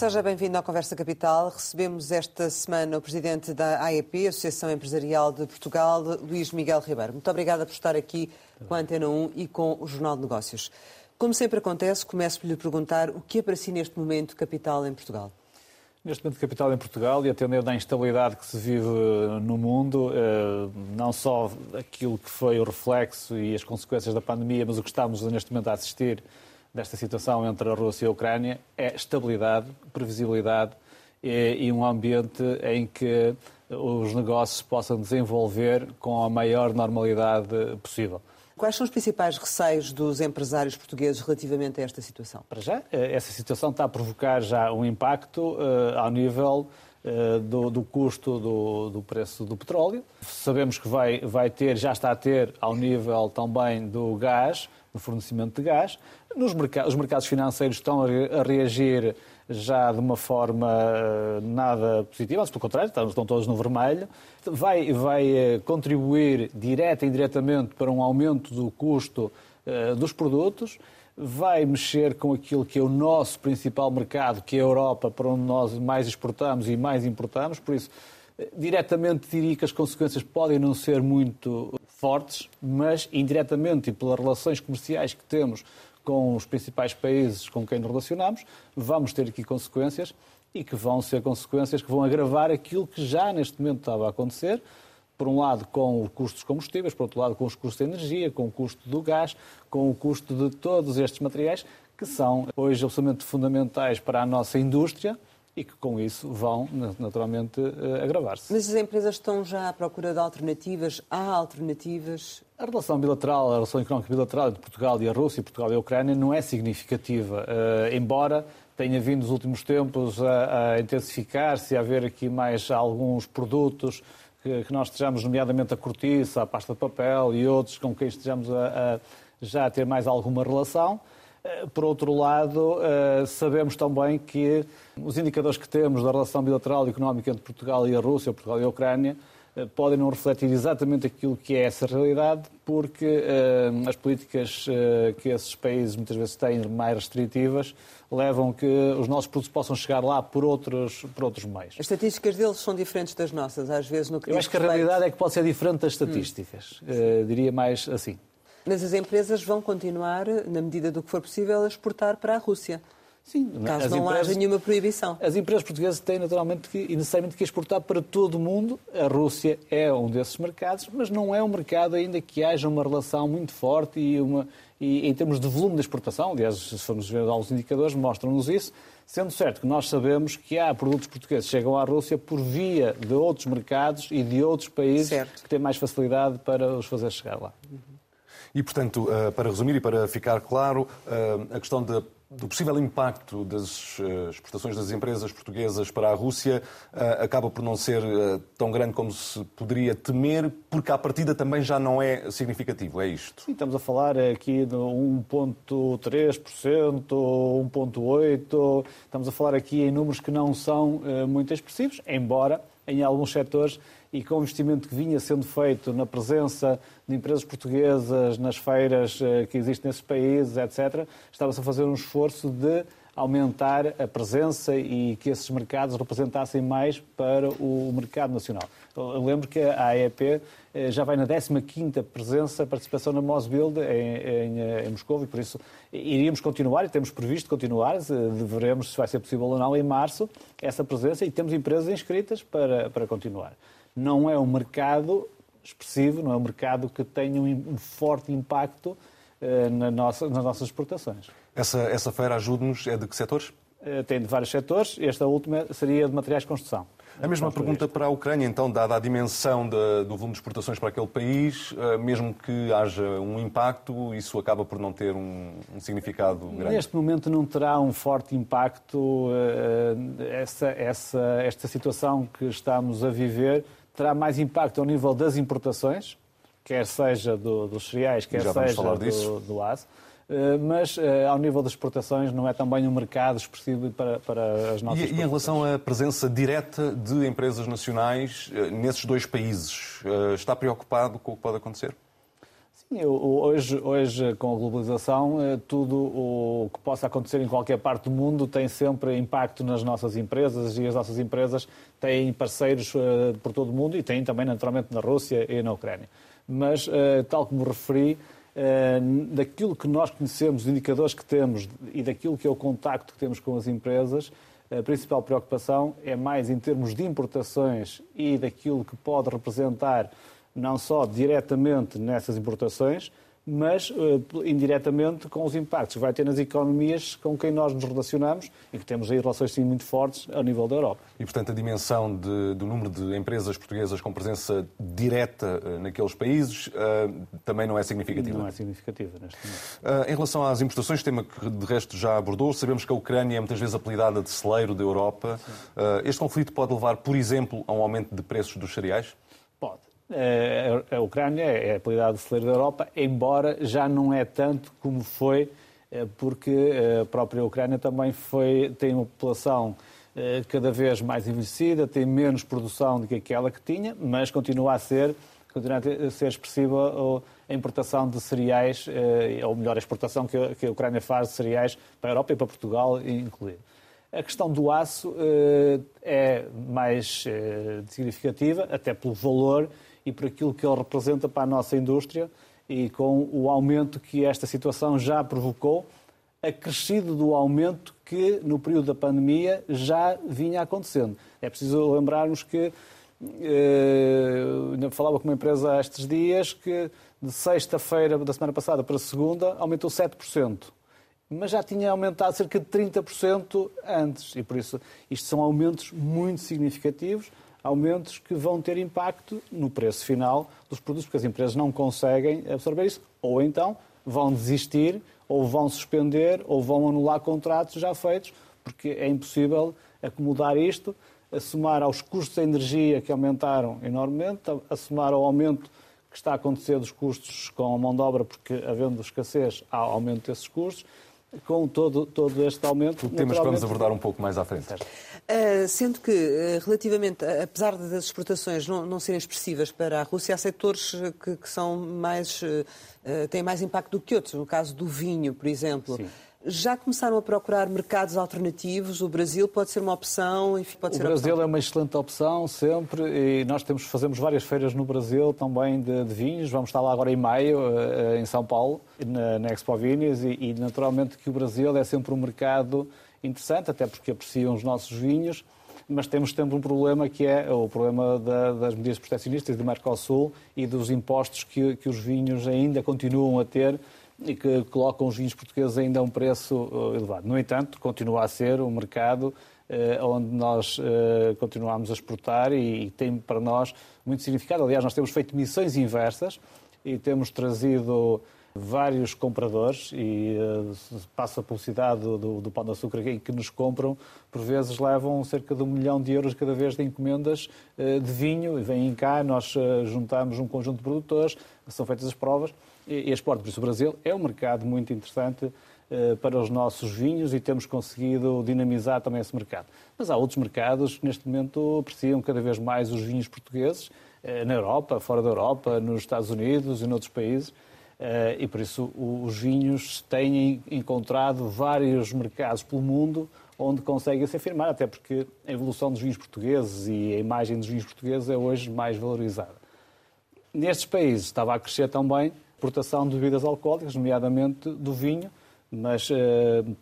Seja bem-vindo à Conversa Capital. Recebemos esta semana o presidente da AEP, Associação Empresarial de Portugal, Luís Miguel Ribeiro. Muito obrigada por estar aqui com a Antena 1 e com o Jornal de Negócios. Como sempre acontece, começo por lhe perguntar o que é para si neste momento capital em Portugal? Neste momento, capital em Portugal, e atendendo à instabilidade que se vive no mundo, eh, não só aquilo que foi o reflexo e as consequências da pandemia, mas o que estamos neste momento a assistir desta situação entre a Rússia e a Ucrânia é estabilidade, previsibilidade e um ambiente em que os negócios possam desenvolver com a maior normalidade possível. Quais são os principais receios dos empresários portugueses relativamente a esta situação? Para já, eh, essa situação está a provocar já um impacto uh, ao nível uh, do, do, custo do, do, preço do petróleo. Sabemos que vai, vai ter, já está a ter, ao nível também do gás, do fornecimento de gás. Nos os mercados financeiros estão a reagir já de uma forma eh, nada positiva, mas pelo contrário, estão todos no vermelho. Vai, vai eh, contribuir direta e indiretamente para um aumento do custo eh, dos produtos, vai mexer com aquilo que é o nosso principal mercado, que é a Europa, para onde nós mais exportamos e mais importamos, por isso diretamente diria que as consequências podem não ser muito fortes, mas indiretamente e pelas relações comerciais que temos com os principais países com quem nos relacionamos, vamos ter aqui consequências e que vão ser consequências que vão agravar aquilo que já neste momento estava a acontecer, por um lado com o custo dos combustíveis, por outro lado com os custos de energia, com o custo do gás, com o custo de todos estes materiais que são hoje absolutamente fundamentais para a nossa indústria e que com isso vão naturalmente eh, agravar-se. Mas as empresas estão já à procura de alternativas? Há alternativas? A relação bilateral, a relação económica bilateral entre Portugal e a Rússia, Portugal e a Ucrânia não é significativa, uh, embora tenha vindo nos últimos tempos a, a intensificar-se, a haver aqui mais alguns produtos que, que, nós estejamos, nomeadamente a cortiça, a pasta de papel e outros com quem estejamos a, a já a ter mais alguma relação. Eh, por outro lado, eh, sabemos também que os indicadores que temos da relação bilateral e económica entre Portugal e a Rússia, Portugal e a Ucrânia, eh, podem não refletir exatamente aquilo que é essa realidade, porque as políticas que esses países muitas vezes têm mais restritivas levam que os nossos produtos possam chegar lá por outros, por outros meios. As estatísticas deles são diferentes das nossas, às vezes no que Eu acho que a realidade é que pode ser diferente das estatísticas, hum. diria mais assim. Mas as empresas vão continuar, na medida do que for possível, a exportar para a Rússia. Sim, caso não empresas, haja nenhuma proibição. As empresas portuguesas têm naturalmente que, e necessariamente que exportar para todo o mundo. A Rússia é um desses mercados, mas não é um mercado ainda que haja uma relação muito forte e, uma, e em termos de volume de exportação, aliás, se formos ver alguns indicadores, mostram-nos isso, sendo certo que nós sabemos que há produtos portugueses que chegam à Rússia por via de outros mercados e de outros países certo. que têm mais facilidade para os fazer chegar lá. Uhum. E, portanto, eh, para resumir e para ficar claro, eh, a questão de do possível impacto das eh, exportações das empresas portuguesas para a Rússia acaba por não ser tão grande como se poderia temer, porque à partida também já não é significativo, é isto? Sim, estamos a falar aqui de 1,3%, 1,8%, estamos a falar aqui em números que não são muito expressivos, embora em alguns setores e com o investimento que vinha sendo feito na presença de empresas portuguesas nas feiras eh, que existem nesses países, etc., estava-se a fazer um esforço de aumentar a presença e que esses mercados representassem mais para o mercado nacional. Eu lembro que a AEP eh, já vai na 15ª presença, participação na Mosbuild em, em, eh, em Moscou e por isso iríamos continuar e temos previsto continuar, veremos se vai ser possível ou não em março, essa presença e temos empresas inscritas para, para continuar não é um mercado expressivo, não é um mercado que tenha um forte impacto uh, na nossa, nas nossas exportações. Essa, essa feira ajude-nos é de que setores? Uh, tem de vários setores. Esta última seria de materiais de construção. A mesma pergunta para a Ucrânia, então, dada a dimensão de, do volume de exportações para aquele país, uh, mesmo que haja um impacto, isso acaba por não ter um, um significado grande? Neste momento não terá um forte impacto essa, essa, esta situação que estamos a viver terá mais impacto ao nível das importações, quer seja do, dos cereais, quer seja do, do aço. Eh, mas eh, ao nível das exportações não é também um mercado expressivo para, para as nossas E, e em relação à presença direta de empresas nacionais eh, nesses dois países, está preocupado com o que pode acontecer? Hoje, hoje, com a globalização, eh, tudo o que possa acontecer em qualquer parte do mundo tem sempre impacto nas nossas empresas e as nossas empresas têm parceiros eh, por todo o mundo e têm também, naturalmente, na Rússia e na Ucrânia. Mas, eh, tal como referi, daquilo que nós conhecemos, os indicadores que temos e daquilo que é o contacto que temos com as empresas, a principal preocupação é mais em termos de importações e daquilo que pode representar não só diretamente nessas importações, mas uh, indiretamente com os impactos que vai ter nas economias com quem nós nos relacionamos e que temos aí relações sim muito fortes ao nível da Europa. E, portanto, a dimensão de, do número de empresas portuguesas com presença direta uh, naqueles países uh, também não é significativa? Não é significativa neste momento. em relação às importações, tema que de resto já abordou, sabemos que a Ucrânia é muitas vezes apelidada de celeiro da Europa. este conflito pode levar, por exemplo, a um aumento de preços dos cereais? Pode. Eh, a Ucrânia é a apelidada celeiro da Europa, embora já não é tanto como foi, porque a própria Ucrânia também foi, tem uma população cada vez mais envelhecida, tem menos produção do que aquela que tinha, mas continua a ser, continua a ser expressiva a importação de cereais, ou melhor, a exportação que a Ucrânia faz de cereais para a Europa e para Portugal incluído. A questão do aço é mais significativa, até pelo valor e por aquilo que ele representa para a nossa indústria e com o aumento que esta situação já provocou, acrescido do aumento que no período da pandemia já vinha acontecendo. É preciso lembrarmos que, eh, falava com uma empresa há estes dias, que de sexta-feira da semana passada para segunda aumentou 7%. Mas já tinha aumentado cerca de 30% antes. E por isso, isto são aumentos muito significativos aumentos que vão ter impacto no preço final dos produtos, porque as empresas não conseguem absorver isso, ou então vão desistir, ou vão suspender, ou vão anular contratos já feitos, porque é impossível acomodar isto, assumar aos custos de energia que aumentaram enormemente, assumar ao aumento que está a acontecer dos custos com a mão de obra, porque havendo escassez há aumento desses custos, com todo, todo este aumento. Temas que vamos abordar um pouco mais à frente. Uh, sendo que, uh, relativamente, uh, apesar das exportações não, não, serem expressivas para a Rússia, há setores que, que são mais, têm mais impacto do que outros. No caso do vinho, por exemplo. Sim. Já começaram a procurar mercados alternativos? O Brasil pode ser uma opção? Enfim, pode o ser Brasil opção. é uma excelente opção, sempre. E nós temos, fazemos várias feiras no Brasil também de, de vinhos. Vamos estar lá agora em maio, eh, em São Paulo, na, na Expo Vinhos. E, e naturalmente que o Brasil é sempre um mercado interessante, até porque apreciam os nossos vinhos mas temos sempre um problema que é o problema da, das medidas proteccionistas do Mercosul e dos impostos que, que os vinhos ainda continuam a ter e que colocam os vinhos portugueses ainda a um preço eh, elevado. No entanto, continua a ser um mercado eh, onde nós eh, continuamos a exportar e tem para nós muito significado. Aliás, nós temos feito missões inversas e temos trazido vários compradores e uh, passa a publicidade do, do, do Pão de Açúcar que, que nos compram, por vezes levam cerca de um milhão de euros cada vez de encomendas uh, de vinho e vêm cá, nós uh, juntamos um conjunto de produtores, são feitas as provas e. Por isso, o Brasil é um mercado muito interessante eh, para os nossos vinhos e temos conseguido dinamizar também esse mercado. Mas há outros mercados que neste momento apreciam cada vez mais os vinhos portugueses, eh, na Europa, fora da Europa, nos Estados Unidos e noutros países. Eh, e por isso os vinhos têm encontrado vários mercados pelo mundo onde conseguem se afirmar, até porque a evolução dos vinhos portugueses e a imagem dos vinhos portugueses é hoje mais valorizada. Nestes países estava a crescer também exportação de bebidas alcoólicas, nomeadamente do vinho, mas uh,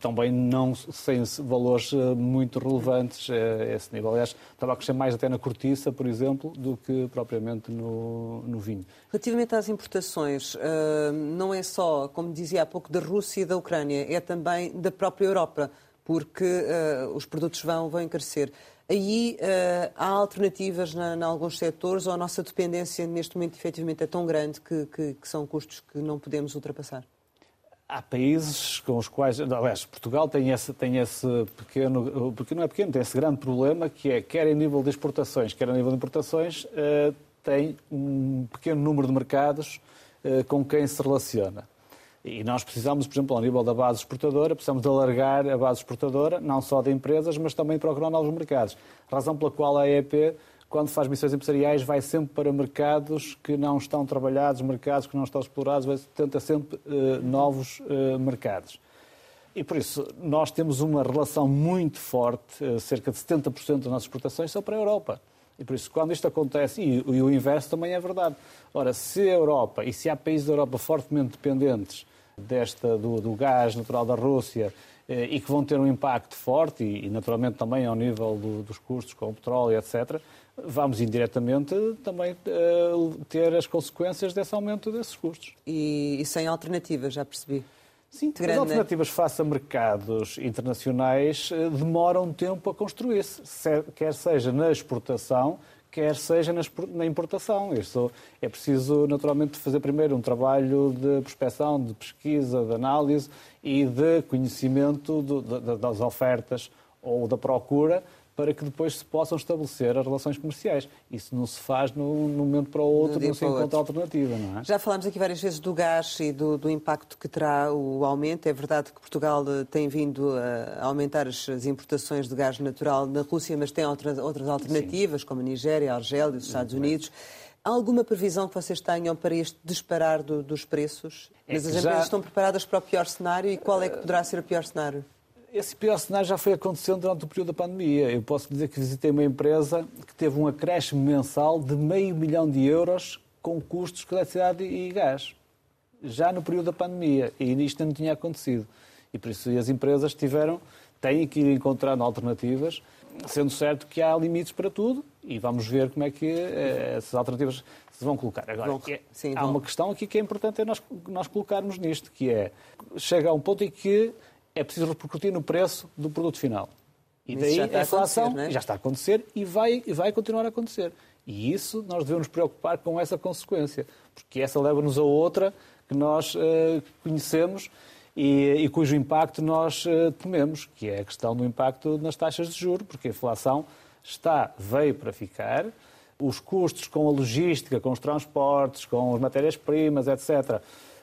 também não sem valores uh, muito relevantes uh, a esse nível. Aliás, estava a crescer mais até na cortiça, por exemplo, do que propriamente no, no vinho. Relativamente às importações, não é só, como dizia há pouco, da Rússia e da Ucrânia, é também da própria Europa, porque os produtos vão, vão encarecer. Aí uh, há alternativas em alguns setores ou a nossa dependência neste momento efetivamente é tão grande que, que, que, são custos que não podemos ultrapassar? Há países com os quais, aliás, Portugal tem esse, tem esse pequeno, porque não é pequeno, tem esse grande problema que é, quer em nível de exportações, quer a nível de importações, uh, tem um pequeno número de mercados uh, com quem se relaciona. E nós precisamos, por exemplo, ao nível da base exportadora, precisamos de alargar a base exportadora, não só de empresas, mas também procurar novos mercados. Razão pela qual a EEP quando faz missões empresariais, vai sempre para mercados que não estão trabalhados, mercados que não estão explorados, vai, tenta sempre uh, novos uh, mercados. E por isso, nós temos uma relação muito forte, uh, cerca de 70% das nossas exportações são para a Europa. E por isso, quando isto acontece, e, e, o inverso também é verdade. Ora, se a Europa, e se há países da Europa fortemente dependentes desta, do, do gás natural da Rússia eh, e que vão ter um impacto forte e, naturalmente também ao nível do, dos custos com o petróleo, etc., vamos indiretamente também uh, ter as consequências desse aumento desses custos. E, e sem alternativas, já percebi. Sim, Grande, as alternativas face a mercados internacionais eh, demoram tempo a construir-se, quer seja na exportação, quer seja na importação. Isso é preciso, naturalmente, fazer primeiro um trabalho de prospecção, de pesquisa, de análise e de conhecimento das ofertas ou da procura para que depois se possam estabelecer as relações comerciais. Isso não se faz de um momento para o outro, não se encontra alternativa, não é? Já falámos aqui várias vezes do gás e do, do, impacto que terá o aumento. É verdade que Portugal eh, tem vindo a aumentar as, as importações de gás natural na Rússia, mas tem outras, outras alternativas, Sim. como a Nigéria, a Argélia, os Estados Unidos. Há alguma previsão que vocês tenham para este disparar do, dos preços? É mas as empresas já... estão preparadas para o pior cenário e qual é que poderá ser o pior cenário? Esse pior cenário já foi acontecendo durante o período da pandemia. Eu posso dizer que visitei uma empresa que teve um acréscimo mensal de meio milhão de euros com custos de eletricidade e gás, já no período da pandemia. E isto não tinha acontecido. E por isso as empresas tiveram, têm que ir encontrando alternativas, sendo certo que há limites para tudo e vamos ver como é que eh, essas alternativas se vão colocar. Agora, é, sim, há uma questão aqui que é importante é nós, nós colocarmos nisto, que é, chega a um ponto em que é preciso repercutir no preço do produto final. E daí a inflação é? já está a acontecer e vai, e vai continuar a acontecer. E isso nós devemos nos preocupar com essa consequência, porque essa leva-nos a outra que nós uh, conhecemos e, e, cujo impacto nós uh, tememos, que é a questão do impacto nas taxas de juros, porque a inflação está, veio para ficar, os custos com a logística, com os transportes, com as matérias-primas, etc., uh,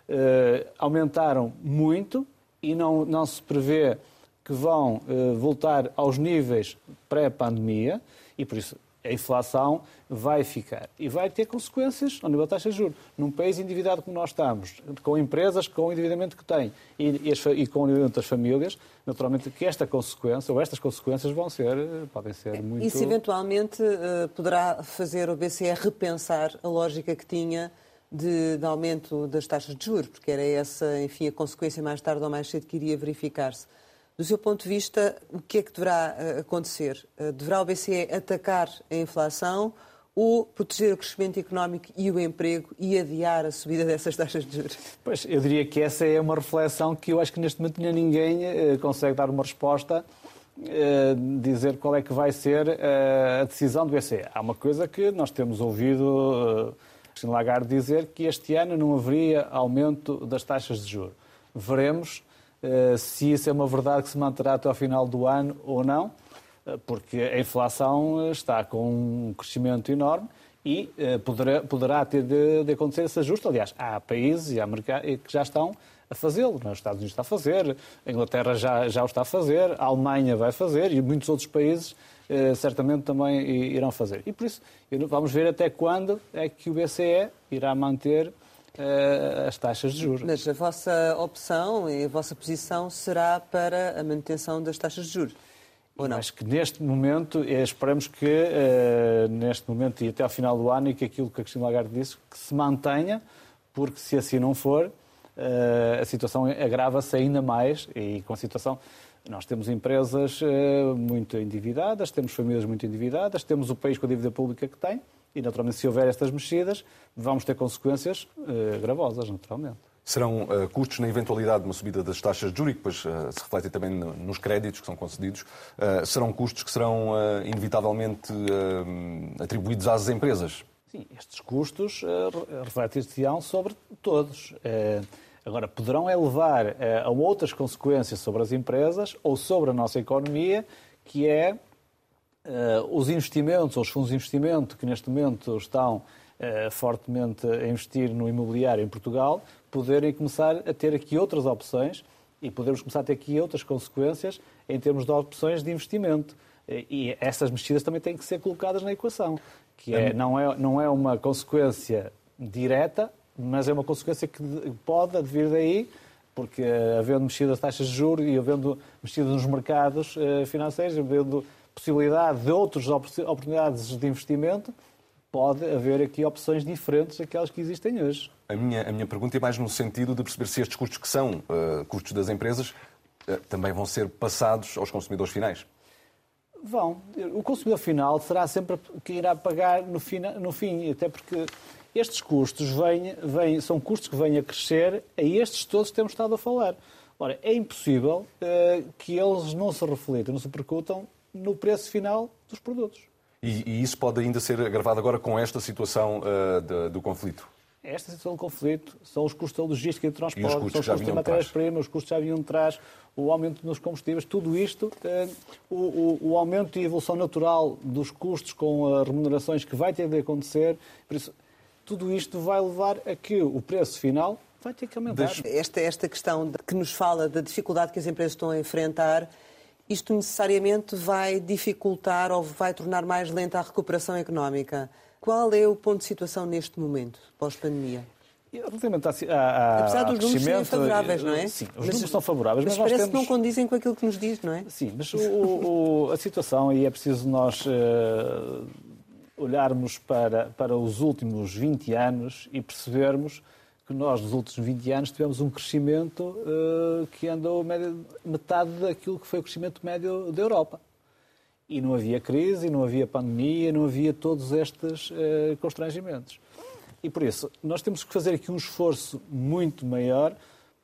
eh, aumentaram muito e não, não se prevê que vão uh, voltar aos níveis pré-pandemia e, por isso, a inflação vai ficar. E vai ter consequências ao nível da taxa de juros. Num país endividado como nós estamos, com empresas com o endividamento que têm e, e, com o endividamento das famílias, naturalmente que esta consequência, ou estas consequências vão ser, podem ser muito... Isso eventualmente uh, poderá fazer o BCE repensar a lógica que tinha de, de, aumento das taxas de juros, porque era essa, enfim, a consequência mais tarde ou mais cedo que iria verificar-se. Do seu ponto de vista, o que é que deverá uh, acontecer? Uh, deverá o BCE atacar a inflação ou proteger o crescimento económico e o emprego e adiar a subida dessas taxas de juros? Pois, eu diria que essa é uma reflexão que eu acho que neste momento ninguém uh, consegue dar uma resposta, dizer qual é que vai ser a decisão do BCE. Há uma coisa que nós temos ouvido Christine Lagarde dizer que este ano não haveria aumento das taxas de juros. Veremos uh, se isso é uma verdade que se manterá até ao final do ano ou não, uh, porque a inflação está com um crescimento enorme e poderá, poderá, ter de, de, acontecer esse ajuste. Aliás, há países e há que já estão a fazê-lo. Os Estados Unidos está a fazer, a Inglaterra já, já o está a fazer, a Alemanha vai fazer e muitos outros países eh, certamente também irão fazer. E por isso, vamos ver até quando é que o BCE irá manter uh, as taxas de juros. Mas a vossa opção e a vossa posição será para a manutenção das taxas de juros? Ou não? Acho que neste momento, eh, esperamos que uh, neste momento e até ao final do ano, e que aquilo que a Cristina Lagarde disse, que se mantenha, porque se assim não for, uh, a situação agrava-se ainda mais e com a situação nós temos empresas eh, muito endividadas, temos famílias muito endividadas, temos o país com a dívida pública que tem e, naturalmente, se houver estas mexidas, vamos ter consequências uh, gravosas, naturalmente. Serão uh, custos na eventualidade de uma subida das taxas de juros, que depois uh, se refletem também nos créditos que são concedidos, serão custos que serão inevitavelmente atribuídos às empresas? Sim, estes custos refletem-se sobre todos. Agora, poderão é levar eh, a outras consequências sobre as empresas ou sobre a nossa economia, que é uh, os investimentos, ou os fundos de investimento que neste momento estão uh, fortemente a investir no imobiliário em Portugal, poderem começar a ter aqui outras opções e podermos começar a ter aqui outras consequências em termos de opções de investimento. E essas mexidas também têm que ser colocadas na equação, que é, não, é, não é uma consequência direta, mas é uma consequência que pode vir daí, porque havendo mexidas das taxas de juros e havendo mexidas nos mercados financeiros, havendo possibilidade de outras oportunidades de investimento, pode haver aqui opções diferentes daquelas que existem hoje. A minha, a minha pergunta é mais no sentido de perceber se estes custos que são uh, custos das empresas uh, também vão ser passados aos consumidores finais. Vão. O consumidor final será sempre quem irá pagar no fim, no fim até porque estes custos vêm, vêm, são custos que vêm a crescer a estes todos que temos estado a falar. Ora, é impossível uh, que eles não se reflitam, não se percutam no preço final dos produtos. E, e, isso pode ainda ser agravado agora com esta situação uh, de, do conflito? Esta situação do conflito são os custos da logística e do transporte, são os custos de matérias-primas, os custos já vinham de trás, o aumento nos combustíveis, tudo isto, uh, o, o, o, aumento e evolução natural dos custos com as remunerações que vai ter de acontecer, por isso, tudo isto vai levar a que o preço final vai ter que aumentar. Esta, esta questão que nos fala da dificuldade que as empresas estão a enfrentar isto necessariamente vai dificultar ou vai tornar mais lenta a recuperação económica. Qual é o ponto de situação neste momento, pós-pandemia? Relativamente a, a, Apesar dos números serem favoráveis, não é? Sim, os mas, números são favoráveis. Mas, mas parece temos... que não condizem com aquilo que nos diz, não é? Sim, mas o, o, a situação, e é preciso nós uh, olharmos para, para os últimos 20 anos e percebermos que nós, nos últimos 20 anos, tivemos um crescimento uh, que andou médio, metade daquilo que foi o crescimento médio da Europa. E não havia crise, não havia pandemia, não havia todos estes uh, constrangimentos. E por isso, nós temos que fazer aqui um esforço muito maior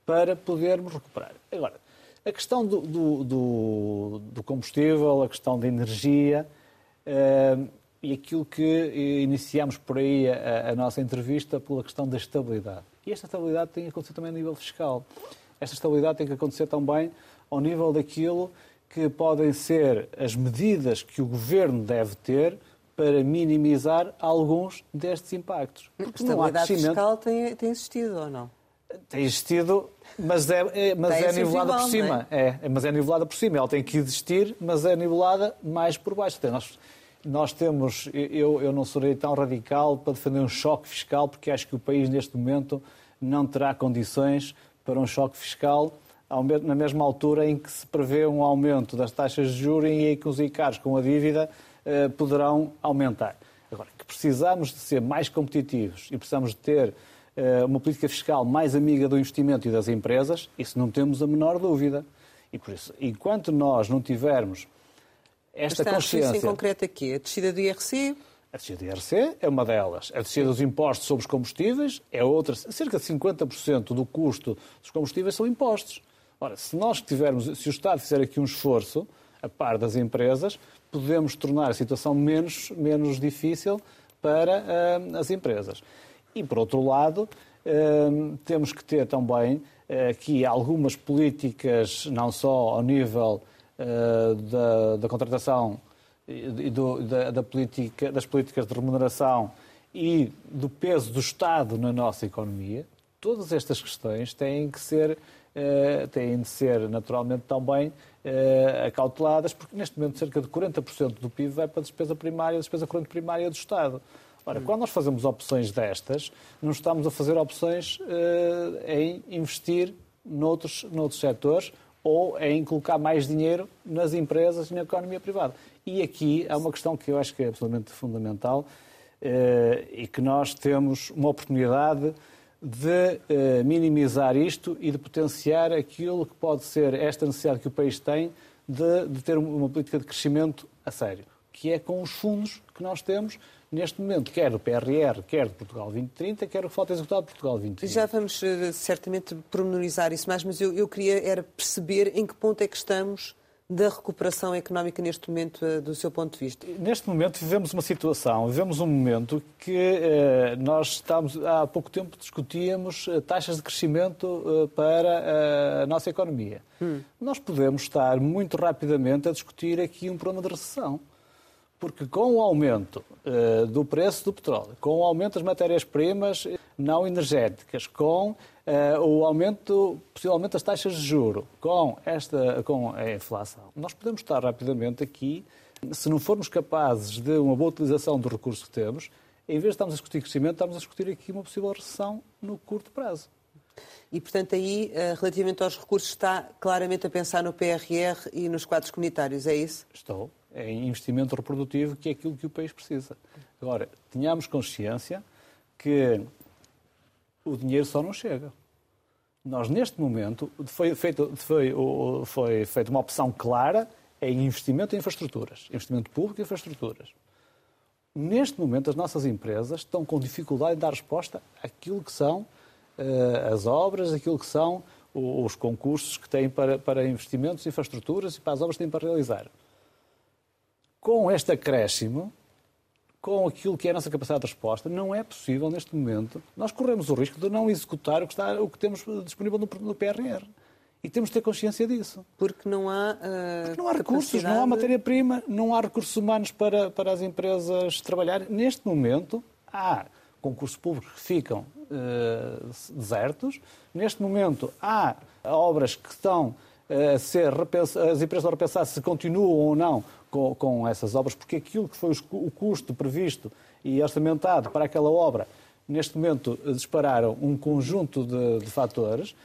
para podermos recuperar. Agora, a questão do, do, do, do combustível, a questão da energia, uh, e aquilo que iniciamos por aí a, a, nossa entrevista pela questão da estabilidade. E esta estabilidade tem que acontecer também a nível fiscal. Esta estabilidade tem que acontecer também ao nível daquilo que podem ser as medidas que o governo deve ter para minimizar alguns destes impactos. a estabilidade fiscal tem, tem existido ou não? Tem existido, mas é, é mas é nivelada por cima. É? é? mas é nivelada por cima. Ela tem que existir, mas é nivelada mais por baixo. Então, nós, nós temos, eu, eu não serei tão radical para defender um choque fiscal, porque acho que o país neste momento não terá condições para um choque fiscal na mesma altura em que se prevê um aumento das taxas de juros e em que os encargos com a dívida eh, poderão aumentar. Agora, que precisamos de ser mais competitivos e precisamos de ter eh, uma política fiscal mais amiga do investimento e das empresas, isso não temos a menor dúvida. E por isso, enquanto nós não tivermos esta Está consciência... em concreto aqui? A descida do IRC? A descida do IRC é uma delas. A descida dos impostos sobre os combustíveis é outra. Cerca de 50% do custo dos combustíveis são impostos. Ora, se nós tivermos, se o Estado fizer aqui um esforço, a par das empresas, podemos tornar a situação menos, menos difícil para uh, as empresas. E, por outro lado, uh, temos que ter também uh, aqui algumas políticas, não só ao nível da, da, contratação e do, da, da política, das políticas de remuneração e do peso do Estado na nossa economia, todas estas questões têm que ser, uh, têm de ser naturalmente também uh, acauteladas, porque neste momento cerca de 40% do PIB vai para a despesa primária, a despesa corrente primária do Estado. Ora, hum. quando nós fazemos opções destas, não estamos a fazer opções em investir noutros, noutros setores ou em colocar mais dinheiro nas empresas e na economia privada. E aqui há uma questão que eu acho que é absolutamente fundamental eh, e que nós temos uma oportunidade de eh, minimizar isto e de potenciar aquilo que pode ser esta necessidade que o país tem de, de ter uma política de crescimento a sério, que é com os fundos que nós temos neste momento, quer do PRR, quer de Portugal 2030, quer o que falta executado de Portugal 2030. Já vamos eh, certamente pormenorizar isso mais, mas eu, eu queria era perceber em que ponto é que estamos da recuperação económica neste momento, eh, do seu ponto de vista? Neste momento vivemos uma situação, vivemos um momento que eh, nós estamos, há pouco tempo discutíamos eh, taxas de crescimento eh, para a nossa economia. Hum. Nós podemos estar muito rapidamente a discutir aqui um problema de recessão. Porque com o aumento uh, do preço do petróleo, com o aumento das matérias-primas não energéticas, com uh, o aumento, possivelmente, das taxas de juro, com, esta, com a inflação, nós podemos estar rapidamente aqui Se não formos capazes de uma boa utilização dos recursos que temos, em vez de estarmos a discutir crescimento, estamos a discutir aqui uma possível recessão no curto prazo. E, portanto, aí, eh, relativamente aos recursos, está claramente a pensar no PRR e nos quadros comunitários, é isso? Estou. Em investimento reprodutivo, que é aquilo que o país precisa. Agora, tenhamos consciência que o dinheiro só não chega. Nós, neste momento, foi, feito, foi, foi feita uma opção clara em investimento em infraestruturas, investimento público em infraestruturas. Neste momento, as nossas empresas estão com dificuldade em dar resposta àquilo que são uh, as obras, aquilo que são os concursos que têm para, para investimentos, infraestruturas e para as obras que têm para realizar. Com este acréscimo, com aquilo que é a nossa capacidade de resposta, não é possível, neste momento, nós corremos o risco de não executar o que, está, o que temos disponível no, no PRR. E temos de ter consciência disso. Porque não há. Uh, Porque não há recursos, não há matéria-prima, não há recursos humanos para, para as empresas trabalhar. Neste momento, há concursos públicos que ficam uh, desertos. Neste momento, há obras que estão uh, a ser repensadas, as empresas a repensar se continuam ou não com, com essas obras, porque aquilo que foi o custo previsto e orçamentado para aquela obra, neste momento dispararam um conjunto de, de fatores.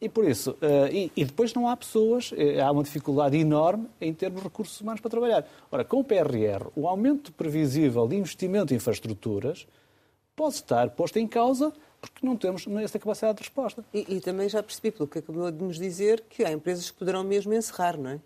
E por isso, uh, e, e, depois não há pessoas, há uma dificuldade enorme em termos de recursos humanos para trabalhar. Ora, com o PRR, o aumento previsível de investimento em infraestruturas pode estar posto em causa porque não temos essa capacidade de resposta. E, e, também já percebi, pelo que acabou de nos dizer, que há empresas que poderão mesmo encerrar, não é?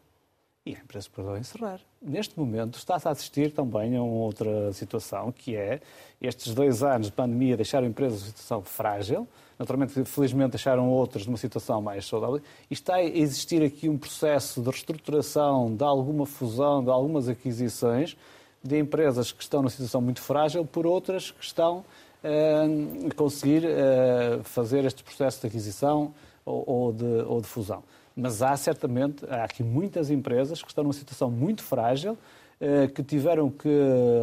E empresas que poderão encerrar. Neste momento está-se a assistir também a uma outra situação, que é estes dois anos de pandemia deixaram empresas numa situação frágil, naturalmente, felizmente, deixaram outras numa situação mais saudável, e está a existir aqui um processo de reestruturação, de alguma fusão, de algumas aquisições, de empresas que estão numa situação muito frágil por outras que estão uh, a conseguir uh, fazer este processo de aquisição ou, de, ou de fusão. Mas há certamente, há aqui muitas empresas que estão numa situação muito frágil, uh, que tiveram que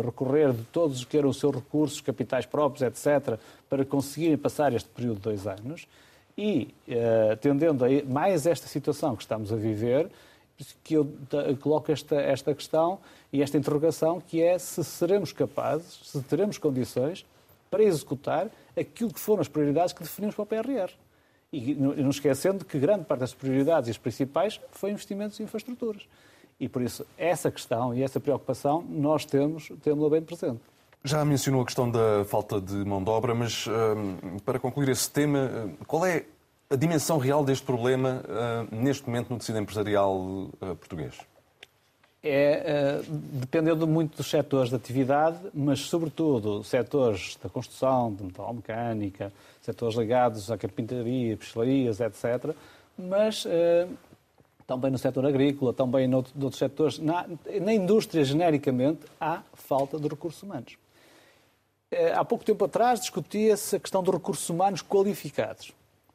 recorrer de todos os que eram os seus recursos, capitais próprios, etc., para conseguirem passar este período de dois anos. E, tendendo a mais esta situação que estamos a viver, que eu coloco esta, esta questão e esta interrogação, que é se seremos capazes, se teremos condições para executar aquilo que foram as prioridades que definimos para o PRR. E não esquecendo que grande parte das prioridades e as principais foi investimentos em infraestruturas. E por isso, essa questão e essa preocupação nós temos, temos-la bem presente. Já mencionou a questão da falta de mão de obra, mas hum, para concluir esse tema, hum, qual é a dimensão real deste problema uh, neste momento no tecido empresarial português? É uh, dependendo muito dos setores de atividade, mas sobretudo setores da construção, de metalmecânica, setores ligados à carpintaria, peixarias, etc. Mas também no setor agrícola, também noutros, noutros setores. Na, na indústria, genericamente, há falta de recursos humanos. Há pouco tempo atrás discutia-se a questão dos recursos humanos qualificados.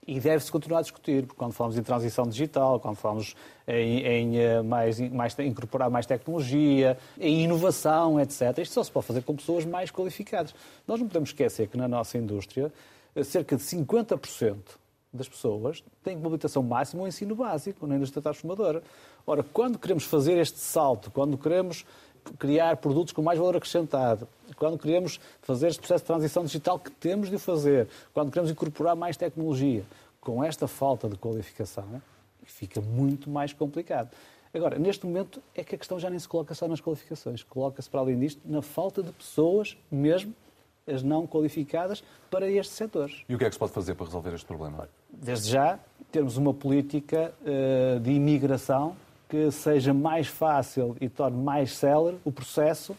E deve-se continuar a discutir, porque quando falamos em transição digital, quando falamos em, em eh, mais, mais, incorporar mais tecnologia, em inovação, etc., isto só se pode fazer com pessoas mais qualificadas. Nós não podemos esquecer que na nossa indústria, eh, cerca de 50% das pessoas têm como habilitação máxima o ensino básico na indústria transformadora. Ora, quando queremos fazer este salto, quando queremos criar produtos com mais valor acrescentado, quando queremos fazer este processo de transição digital que temos de o fazer, quando queremos incorporar mais tecnologia, com esta falta de qualificação, fica muito mais complicado. Agora, neste momento é que a questão já nem se coloca só nas qualificações, coloca-se para além disto na falta de pessoas mesmo as não qualificadas para estes setores. E o que é que se pode fazer para resolver este problema? Desde já, termos uma política uh, de imigração que seja mais fácil e torne mais célere o processo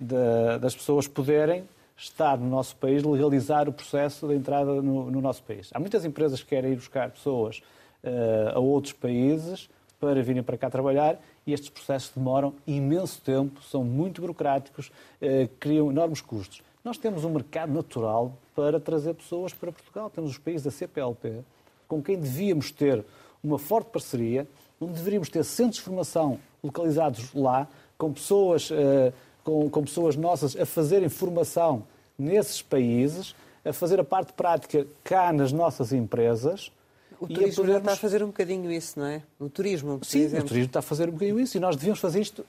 de, das pessoas poderem estar no nosso país, legalizar o processo de entrada no, no nosso país. Há muitas empresas que querem ir buscar pessoas uh, a outros países para virem para cá trabalhar e estes processos demoram imenso tempo, são muito burocráticos, uh, criam enormes custos. Nós temos um mercado natural para trazer pessoas para Portugal. Temos os países da CPLP, com quem devíamos ter uma forte parceria onde deveríamos ter centros de formação localizados lá, com pessoas, uh, com, com pessoas nossas a fazerem formação nesses países, a fazer a parte prática cá nas nossas empresas. O turismo podermos... já está a fazer um bocadinho isso, não é? O turismo, Sim, exemplo. o turismo está a fazer um bocadinho isso e nós devíamos fazer isto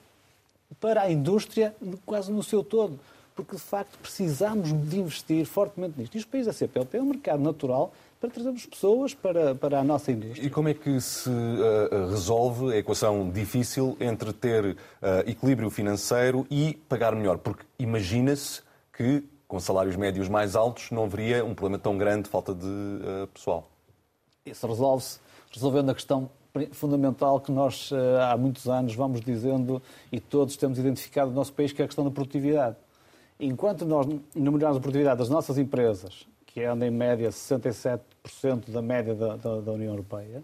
para a indústria quase no seu todo. Porque, de facto, precisamos de investir fortemente nisto. E os países da CPLP é um mercado natural para trazermos pessoas para, para a nossa indústria. E como é que se uh, resolve a equação difícil entre ter uh, equilíbrio financeiro e pagar melhor? Porque imagina-se que, com salários médios mais altos, não haveria um problema tão grande de falta de uh, pessoal. Isso resolve-se resolvendo a questão fundamental que nós há muitos anos vamos dizendo e todos temos identificado no nosso país, que é a questão da produtividade. Enquanto nós não melhorarmos a produtividade das nossas empresas, que anda em média 67% da média da, da, da, União Europeia,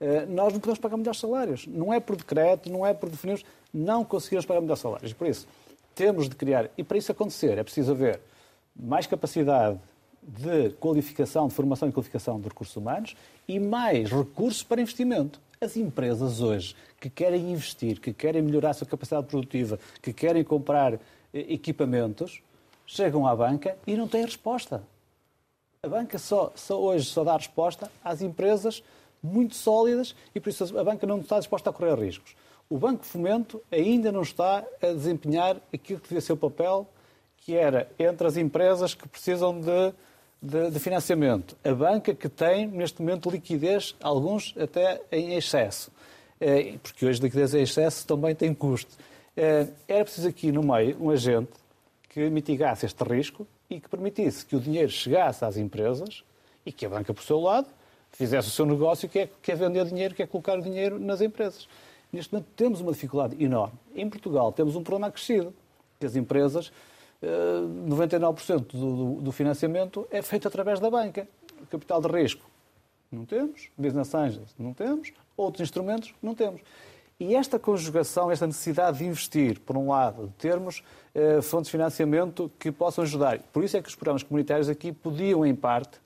eh, nós não podemos pagar melhores salários. Não é por decreto, não é por definirmos, não conseguimos pagar melhores salários. Por isso, temos de criar, e para isso acontecer, é preciso haver mais capacidade de qualificação, de formação e qualificação de recursos humanos e mais recursos para investimento. As empresas hoje que querem investir, que querem melhorar a sua capacidade produtiva, que querem comprar eh, equipamentos, chegam à banca e não têm resposta. A banca só, só, hoje só dá resposta às empresas muito sólidas e por isso a banca não está disposta a correr riscos. O Banco Fomento ainda não está a desempenhar aquilo que devia ser o papel, que era entre as empresas que precisam de, de, de financiamento. A banca que tem, neste momento, liquidez, alguns até em excesso. Eh, porque hoje liquidez em excesso também tem custo. Eh, era preciso aqui no meio um agente que mitigasse este risco e que permitisse que o dinheiro chegasse às empresas e que a banca, por seu lado, fizesse o seu negócio, que é, que é vender dinheiro, que é colocar o dinheiro nas empresas. Neste momento temos uma dificuldade enorme. Em Portugal temos um problema acrescido, que as empresas, 99% eh, do, do financiamento é feito através da banca. Capital de risco não temos, business angels não temos, outros instrumentos não temos. E esta conjugação, esta necessidade de investir, por um lado, de termos eh, fontes de financiamento que possam ajudar. Por isso é que os programas comunitários aqui podiam, em parte,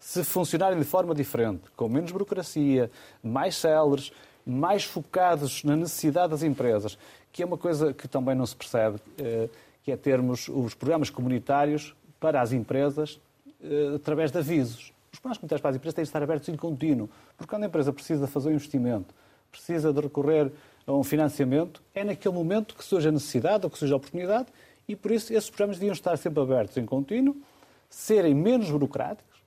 se funcionarem de forma diferente, com menos burocracia, mais céleres, mais focados na necessidade das empresas, que é uma coisa que também não se percebe, eh, que é termos os programas comunitários para as empresas eh, através de avisos. Os programas comunitários para as empresas têm de estar abertos em contínuo, porque quando a empresa precisa fazer um investimento, precisa de recorrer a um financiamento, é naquele momento que surge a necessidade ou que surge a oportunidade e, por isso, esses programas deviam estar sempre abertos em contínuo, serem menos burocráticos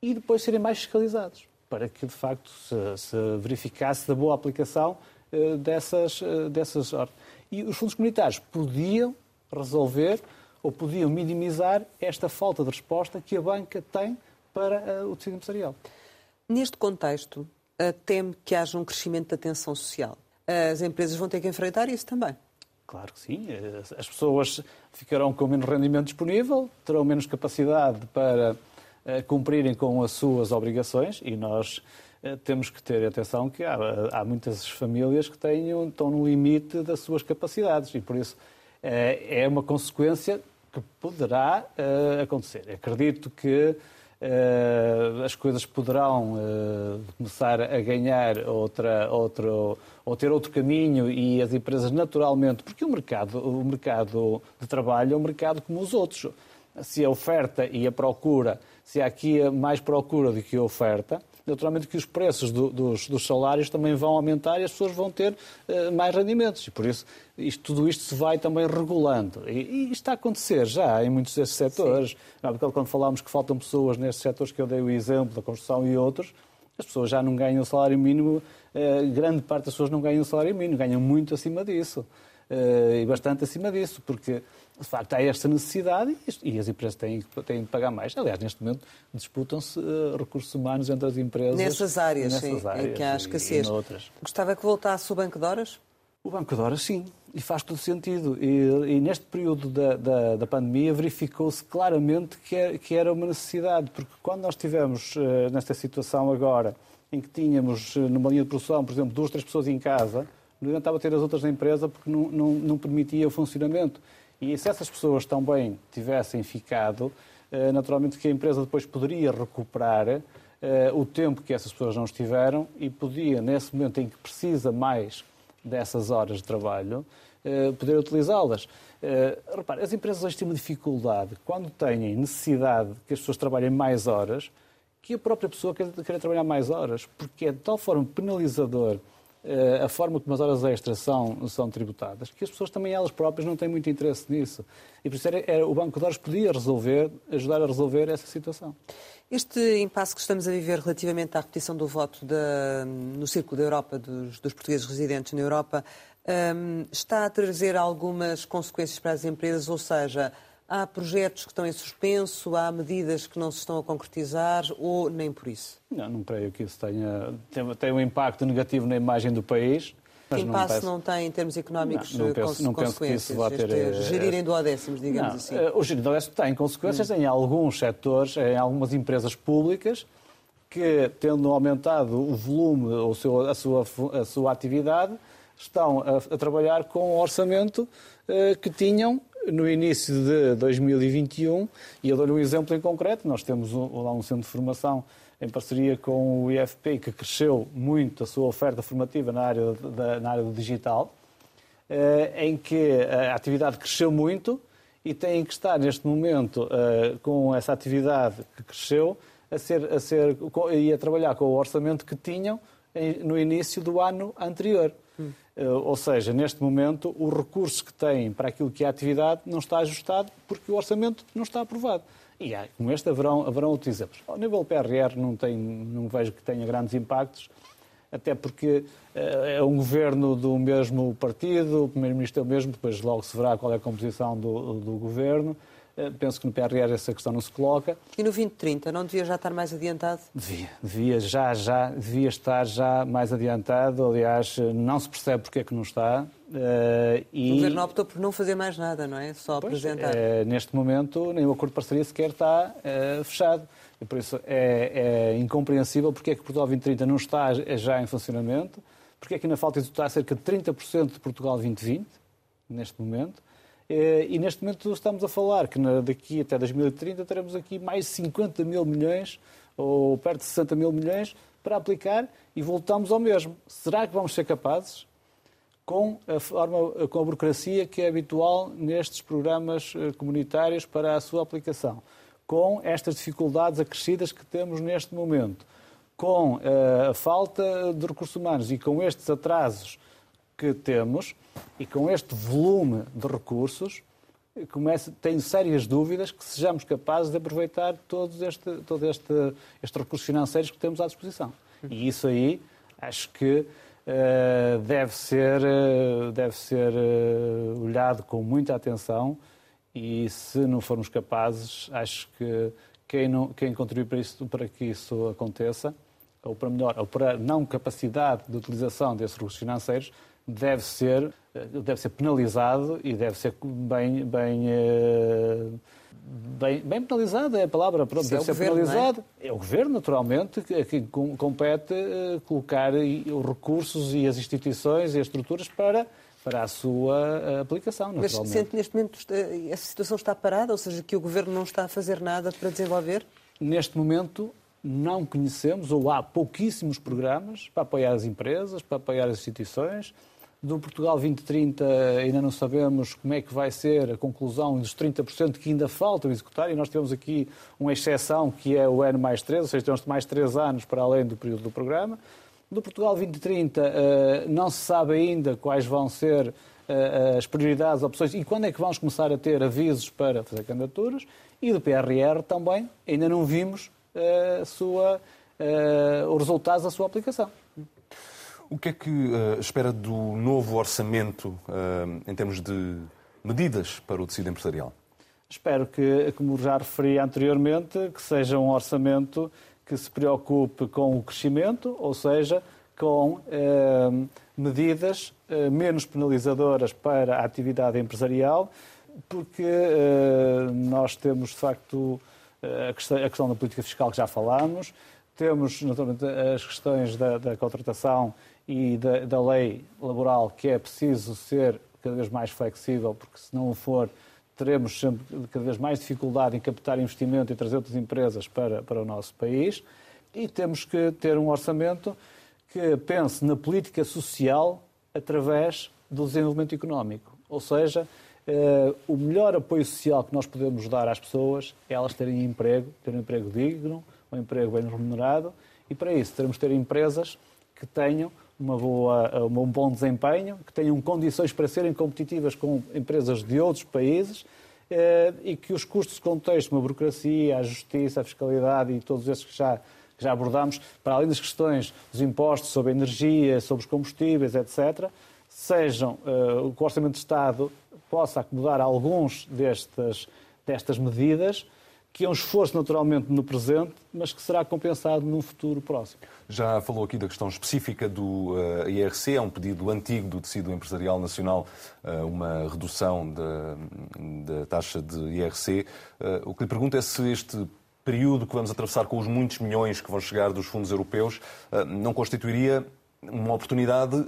e depois serem mais fiscalizados, para que, de facto, se, se verificasse da boa aplicação uh, dessas, uh, dessas ordens. E os fundos comunitários podiam resolver ou podiam minimizar esta falta de resposta que a banca tem para uh, o tecido empresarial. Neste contexto, teme que haja um crescimento da tensão social. As empresas vão ter que enfrentar isso também. Claro que sim. As pessoas ficarão com menos rendimento disponível, terão menos capacidade para eh, cumprirem com as suas obrigações e nós eh, temos que ter atenção que há, há muitas famílias que tenham, estão no limite das suas capacidades e por isso é uma consequência que poderá acontecer. Acredito que Uh, as coisas poderão uh, começar a ganhar outra, outro, ou ter outro caminho e as empresas naturalmente, porque o mercado, o mercado de trabalho é um mercado como os outros. Se a oferta e a procura, se há aqui mais procura do que oferta, naturalmente que os preços do, dos, dos, salários também vão aumentar e as pessoas vão ter uh, mais rendimentos. E por isso isto, tudo isto se vai também regulando. E, e isto está a acontecer já em muitos desses setores. Não, quando falámos que faltam pessoas nestes setores que eu dei o exemplo da construção e outros, as pessoas já não ganham o salário mínimo, uh, grande parte das pessoas não ganham o salário mínimo, ganham muito acima disso. Uh, e bastante acima disso, porque de facto há esta necessidade e as empresas têm, têm de pagar mais. Aliás, neste momento disputam-se uh, recursos humanos entre as empresas. Nessas áreas, nessas sim, áreas em que há escassez. Gostava que voltasse o Banco de Horas? O Banco de Horas, sim, e faz todo sentido. E, e neste período da, da, da pandemia verificou-se claramente que, é, que, era uma necessidade, porque quando nós estivemos uh, nesta situação agora, em que tínhamos uh, numa linha de produção, por exemplo, duas, três pessoas em casa, não adiantava ter as outras na empresa porque não, não, não permitia o funcionamento. E se essas pessoas também tivessem ficado, eh, naturalmente que a empresa depois poderia recuperar eh, o tempo que essas pessoas não estiveram e podia, nesse momento em que precisa mais dessas horas de trabalho, eh, poder utilizá-las. Repare, as empresas hoje têm uma dificuldade quando têm necessidade que as pessoas trabalhem mais horas, que a própria pessoa quer, trabalhar mais horas, porque é de tal forma penalizador a forma como as horas extras são, são tributadas, que as pessoas também elas próprias não têm muito interesse nisso. E por isso era, era, o Banco de Horas podia resolver, ajudar a resolver essa situação. Este impasse que estamos a viver relativamente à repetição do voto da, no Círculo da Europa, dos, dos portugueses residentes na Europa, um, está a trazer algumas consequências para as empresas, ou seja, há projetos que estão em suspenso, há medidas que não se estão a concretizar ou nem por isso? Não, não creio que isso tenha, tenha um impacto negativo na imagem do país. Que impasse não, não, tem em termos económicos não, não penso, não penso que isso vá ter... Este, gerirem do décimos, digamos não, assim. Eh, o gerir do décimos tem consequências hum. em alguns setores, em algumas empresas públicas, que, tendo aumentado o volume, ou a sua, a sua atividade, estão a, a trabalhar com o orçamento uh, que tinham no início de 2021, e eu dou-lhe um exemplo em concreto, nós temos lá um centro de formação em parceria com o IFP, que cresceu muito a sua oferta formativa na área, da, na área do digital, uh, em que a atividade cresceu muito e têm que estar neste momento uh, com essa atividade que cresceu a ser, a ser, e a trabalhar com o orçamento que tinham no início do ano anterior. Eh, ou seja, neste momento, os recursos que têm para aquilo que é a atividade não está ajustado porque o orçamento não está aprovado. E com este haverão, haverão outros exemplos. Ao nível PRR não, tem, não vejo que tenha grandes impactos, até porque é um governo do mesmo partido, o primeiro-ministro é o mesmo, depois logo se verá qual é a composição do, do governo. Eh, penso que no PRR essa questão não se coloca. E no 2030 não devia já estar mais adiantado? Devia, devia já, já, devia estar já mais adiantado. Aliás, não se percebe porque é que não está. Uh, e... O Governo optou por não fazer mais nada, não é? Só pois, apresentar. É, neste momento, nem o acordo de parceria sequer está uh, fechado. E por isso é, é, incompreensível porque é que Portugal 2030 não está já em funcionamento, porque é que ainda falta executar cerca de 30% de Portugal 2020, neste momento, eh, e neste momento estamos a falar que daqui até 2030 teremos aqui mais 50 mil milhões, ou perto de 60 mil milhões, para aplicar e voltamos ao mesmo. Será que vamos ser capazes, com a, forma, com a burocracia que é habitual nestes programas eh, comunitários para a sua aplicação, com estas dificuldades acrescidas que temos neste momento, com eh, a falta de recursos humanos e com estes atrasos que temos e com este volume de recursos, começo, tenho sérias dúvidas que sejamos capazes de aproveitar todos este, todo este, estes recursos financeiros que temos à disposição. E isso aí acho que uh, deve ser, uh, deve ser uh, olhado com muita atenção e se não formos capazes, acho que quem, não, quem contribui para, isso, para que isso aconteça, ou para melhor, ou para não capacidade de utilização desses recursos financeiros, deve ser, eh, deve ser penalizado e deve ser bem, bem, eh, bem, bem penalizado, é a palavra, pronto, deve é ser governo, penalizado. É? é? o governo, naturalmente, que, que compete eh, colocar os recursos e as instituições e as estruturas para para a sua aplicação. Mas sente neste momento essa situação está parada, ou seja, que o Governo não está a fazer nada para desenvolver? Neste momento não conhecemos, ou há pouquíssimos programas para apoiar as empresas, para apoiar as instituições, do Portugal 2030 ainda não sabemos como é que vai ser a conclusão dos 30% que ainda faltam executar e nós temos aqui uma exceção que é o N mais 3, ou seja, temos mais 3 anos para além do período do programa. Do Portugal 2030 eh, não se sabe ainda quais vão ser eh, as prioridades, opções e quando é que vamos começar a ter avisos para fazer candidaturas. E do PRR também ainda não vimos eh, sua, os resultados da sua aplicação. O que é que uh, espera do novo orçamento uh, em termos de medidas para o tecido empresarial? Espero que, como já referi anteriormente, que seja um orçamento que se preocupe com o crescimento, ou seja, com eh, medidas eh, menos penalizadoras para a atividade empresarial, porque eh, nós temos, de facto, a questão, a questão da política fiscal que já falámos, temos, naturalmente, as questões da, da contratação e da, da, lei laboral que é preciso ser cada vez mais flexível, porque se não for, teremos sempre cada vez mais dificuldade em captar investimento e trazer outras empresas para, para o nosso país. E temos que ter um orçamento que pense na política social através do desenvolvimento económico. Ou seja, eh, o melhor apoio social que nós podemos dar às pessoas é elas terem emprego, terem um emprego digno, um emprego bem remunerado, e para isso teremos de ter empresas que tenham uma boa, um bom desempenho, que tenham condições para serem competitivas com empresas de outros países eh, e que os custos de contexto, uma burocracia, a justiça, a fiscalidade e todos esses que já, que já abordámos, para além das questões dos impostos sobre a energia, sobre os combustíveis, etc., sejam, que o Orçamento de Estado possa acomodar alguns destas, destas medidas que é um esforço naturalmente no presente, mas que será compensado num futuro próximo. Já falou aqui da questão específica do uh, eh, IRC, é um pedido antigo do tecido empresarial nacional, uh, uma redução da, taxa de IRC. Uh, o que lhe pergunto é se este período que vamos atravessar com os muitos milhões que vão chegar dos fundos europeus não constituiria uma oportunidade,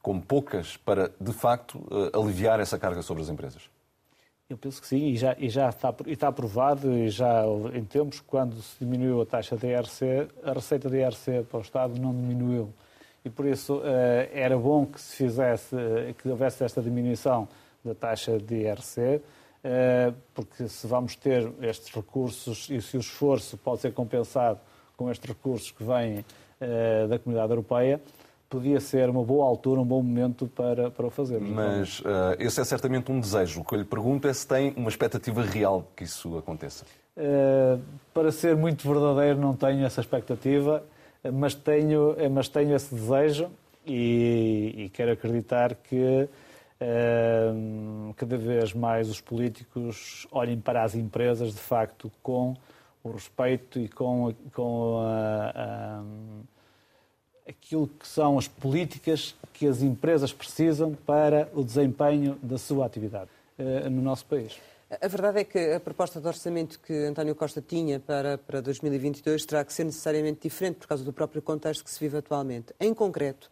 como poucas, para de facto aliviar essa carga sobre as empresas? Eu penso que sim, e já, e já está, e está aprovado, e já em tempos, quando se diminuiu a taxa de IRC, a receita de IRC para o Estado não diminuiu. E por isso eh, era bom que se fizesse, eh, que houvesse esta diminuição da taxa de IRC, eh, porque se vamos ter estes recursos e se o esforço pode ser compensado com estes recursos que vêm da Comunidade Europeia, podia ser uma boa altura, um bom momento para, para o fazer. Mas uh, esse é certamente um desejo. O que eu lhe pergunto é se tem uma expectativa real que isso aconteça. Uh, para ser muito verdadeiro, não tenho essa expectativa, mas tenho, mas tenho esse desejo e, e quero acreditar que uh, cada vez mais os políticos olhem para as empresas, de facto, com o respeito e com, com a, a aquilo que são as políticas que as empresas precisam para o desempenho da sua atividade uh, no nosso país. A verdade é que a proposta de orçamento que António Costa tinha para, para 2022 terá que ser necessariamente diferente por causa do próprio contexto que se vive atualmente. Em concreto,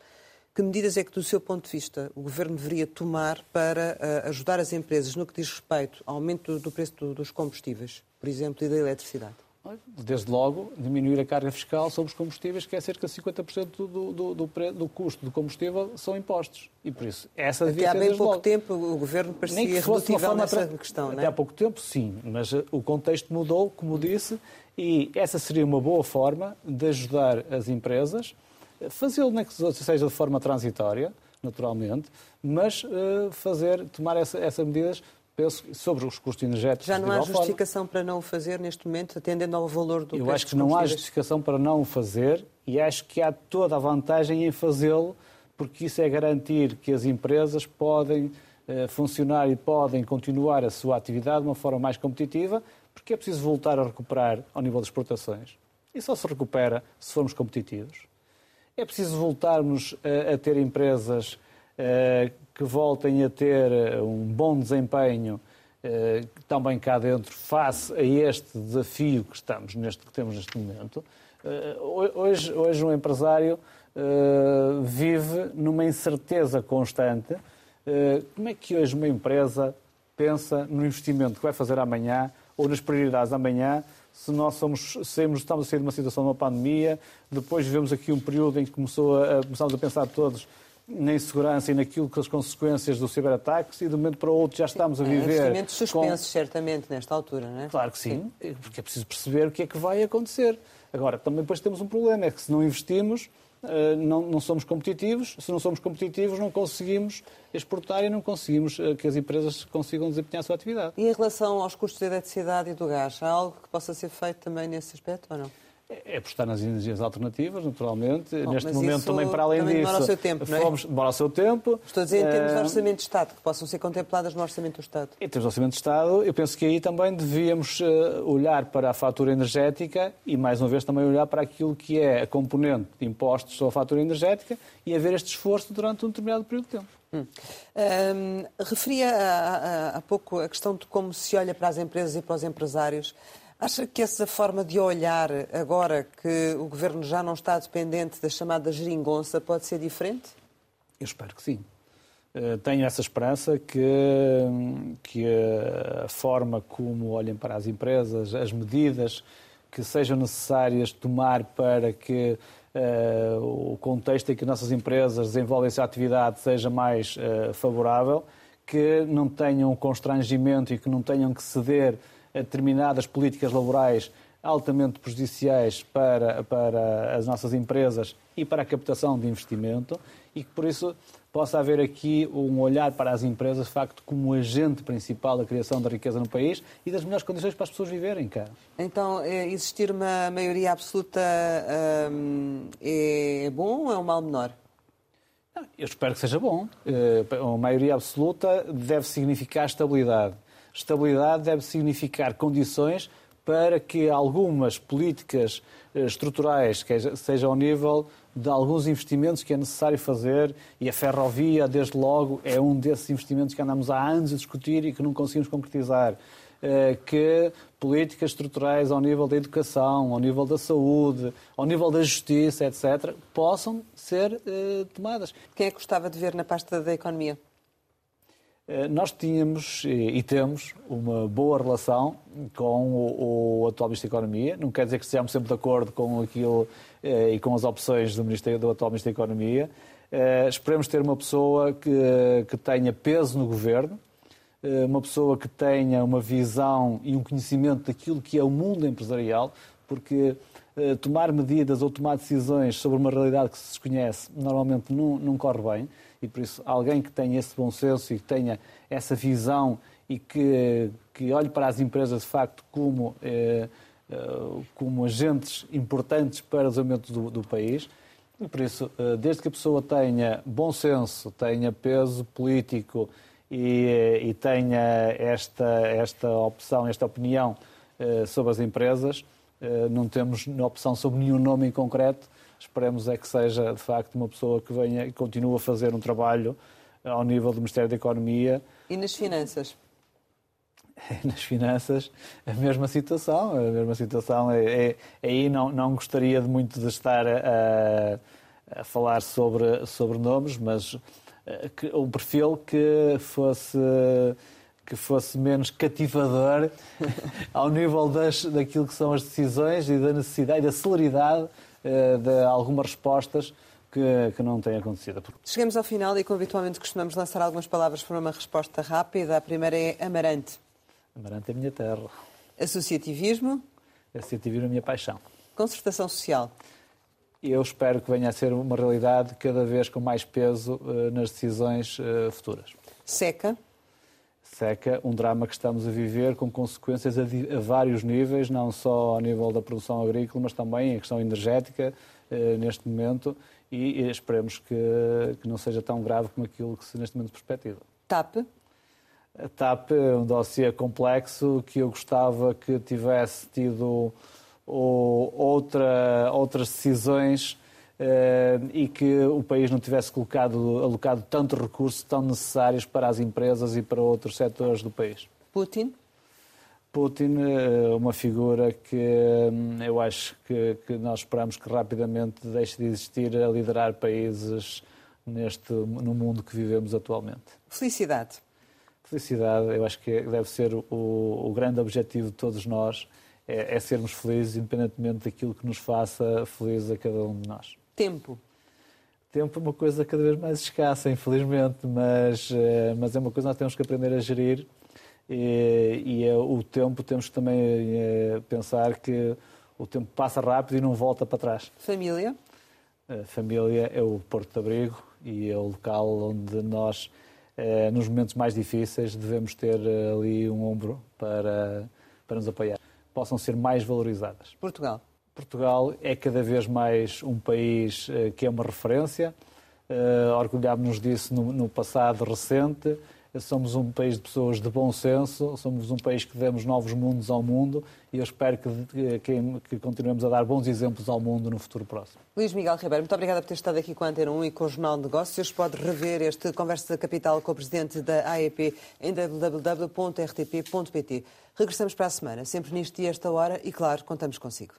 que medidas é que, do seu ponto de vista, o Governo deveria tomar para uh, ajudar as empresas no que diz respeito ao aumento do preço do, dos combustíveis, por exemplo, e da eletricidade? Desde logo, diminuir a carga fiscal sobre os combustíveis, que é cerca de 50% do, do, do, do, custo do combustível, são impostos. E por isso, essa devia Até há bem pouco logo. tempo o Governo parecia Nem que uma forma nessa tra... questão, Até não é? há pouco tempo, sim, mas eh, o contexto mudou, como disse, e essa seria uma boa forma de ajudar as empresas, fazê-lo nem que seja de forma transitória, naturalmente, mas uh, fazer, tomar essa, essas medidas penso, sobre os custos energéticos. Já não há justificação forma. para não o fazer neste momento, atendendo ao valor do Eu acho que não há justificação para não o fazer e acho que há toda a vantagem em fazê-lo, porque isso é garantir que as empresas podem eh, funcionar e podem continuar a sua atividade de uma forma mais competitiva, porque é preciso voltar a recuperar ao nível das exportações. E só se recupera se formos competitivos. É preciso voltarmos a, a ter empresas que voltem a ter eh, um bom desempenho eh, também cá dentro face a este desafio que estamos neste que temos neste momento. Eh, hoje, hoje um empresário vive numa incerteza constante. Como é que hoje uma empresa pensa no investimento que vai fazer amanhã ou nas prioridades amanhã se nós somos, saímos, estamos a sair de uma situação de uma pandemia, depois vivemos aqui um período em que começou a, começamos a pensar todos na insegurança e naquilo que as consequências do ciberataque e de um momento para o outro já estamos a viver. Investimentos suspensos, com... certamente, nesta altura, não é? Claro que sim, sim, porque é preciso perceber o que é que vai acontecer. Agora, também depois temos um problema, é que se não investimos, eh, não, não, somos competitivos. Se não somos competitivos, não conseguimos exportar e não conseguimos eh, que as empresas consigam desempenhar a sua atividade. E em relação aos custos da eletricidade e do gás, há algo que possa ser feito também nesse aspecto ou não? É apostar nas energias alternativas, naturalmente. Bom, Neste momento, também para além também disso. Demora o seu tempo, não é? Fomos, demora o seu tempo. Estou a dizer em termos de eh, orçamento de Estado, que possam ser contempladas no orçamento do Estado. Em termos de orçamento de Estado, eu penso que aí também devíamos eh, olhar para a fatura energética e, mais uma vez, também olhar para aquilo que é a componente de impostos sobre a fatura energética e haver este esforço durante um determinado período de tempo. Hum. Um, referia há pouco a questão de como se olha para as empresas e para os empresários. Acha que essa forma de olhar, agora que o governo já não está dependente da chamada geringonça, pode ser diferente? Eu espero que sim. Eh, tenho essa esperança que, que a forma como olhem para as empresas, as medidas que sejam necessárias tomar para que uh, o contexto em que nossas empresas desenvolvem essa atividade seja mais uh, favorável, que não tenham constrangimento e que não tenham que ceder determinadas políticas laborais altamente prejudiciais para, para as nossas empresas e para a captação de investimento e que, por isso, possa haver aqui um olhar para as empresas, de facto, como agente principal da criação da riqueza no país e das melhores condições para as pessoas viverem cá. Então, é, existir uma maioria absoluta hum, é bom ou é um mal menor? Eu espero que seja bom. Uma maioria absoluta deve significar estabilidade. Estabilidade deve significar condições para que algumas políticas eh, estruturais, que seja ao nível de alguns investimentos que é necessário fazer, e a ferrovia, desde logo, é um desses investimentos que andamos há anos a discutir e que não conseguimos concretizar. Eh, que políticas estruturais ao nível da educação, ao nível da saúde, ao nível da justiça, etc., possam ser eh, tomadas. Quem é que gostava de ver na pasta da economia? Eh, nós tínhamos e temos uma boa relação com o, o, atual Ministro da Economia. Não quer dizer que estejamos sempre de acordo com aquilo e com as opções do, Ministério, do atual Ministro da Economia. esperemos ter uma pessoa que, que tenha peso no governo, eh, uma pessoa que tenha uma visão e um conhecimento daquilo que é o mundo empresarial, porque eh, tomar medidas ou tomar decisões sobre uma realidade que se desconhece normalmente não, não corre bem e por isso alguém que tenha esse bom senso e que tenha essa visão e que, que olhe para as empresas de facto como, eh, como agentes importantes para o desenvolvimento do, do país. E por isso, desde que a pessoa tenha bom senso, tenha peso político e, e tenha esta, esta opção, esta opinião uh, sobre as empresas. Uh, não temos opção sobre nenhum nome em concreto. Esperemos é que seja, de facto, uma pessoa que venha e continue a fazer um trabalho ao nível do Ministério da Economia. E nas finanças? Nas finanças, a mesma situação. A mesma situação. É, é, aí não, não gostaria de muito de estar a, a falar sobre, sobre nomes, mas um perfil que fosse que fosse menos cativador ao nível das, daquilo que são as decisões e da necessidade e da celeridade de algumas respostas que, que não têm acontecido. Chegamos ao final e, como habitualmente, costumamos lançar algumas palavras para uma resposta rápida. A primeira é Amarante. Amarante é a minha terra. Associativismo. Associativismo é a minha paixão. Concertação social eu espero que venha a ser uma realidade cada vez com mais peso uh, nas decisões uh, futuras. Seca? Seca, um drama que estamos a viver com consequências a, a, vários níveis, não só ao nível da produção agrícola, mas também a questão energética uh, neste momento e, e esperemos que, que, não seja tão grave como aquilo que se neste momento perspectiva. TAP? A TAP é um dossiê complexo que eu gostava que tivesse tido ou outra, outras decisões eh, e que o país não tivesse colocado, alocado tantos recursos tão necessários para as empresas e para outros setores do país. Putin? Putin é uma figura que hum, eu acho que, que, nós esperamos que rapidamente deixe de existir a liderar países neste, no mundo que vivemos atualmente. Felicidade? Felicidade, eu acho que deve ser o, o grande objetivo de todos nós é, é sermos felizes, independentemente daquilo que nos faça felizes a cada um de nós. Tempo. Tempo é uma coisa cada vez mais escassa, infelizmente, mas, eh, mas é uma coisa que nós temos que aprender a gerir. E, e é, o tempo temos que também é, pensar que o tempo passa rápido e não volta para trás. Família? A família é o porto de abrigo e é o local onde nós, é, nos momentos mais difíceis, devemos ter ali um ombro para, para nos apoiar possam ser mais valorizadas. Portugal. Portugal é cada vez mais um país eh, que é uma referência. Uh, Orgulhámos-nos disso no, no, passado recente. Somos um país de pessoas de bom senso, somos um país que demos novos mundos ao mundo e eu espero que, que, que continuemos a dar bons exemplos ao mundo no futuro próximo. Luís Miguel Ribeiro, muito obrigada por ter estado aqui com a Antena 1 e com o Jornal de Negócios. Pode rever este Conversa Capital com o Presidente da AEP em www.rtp.pt. Regressamos para a semana, sempre neste dia, esta hora, e claro, contamos consigo.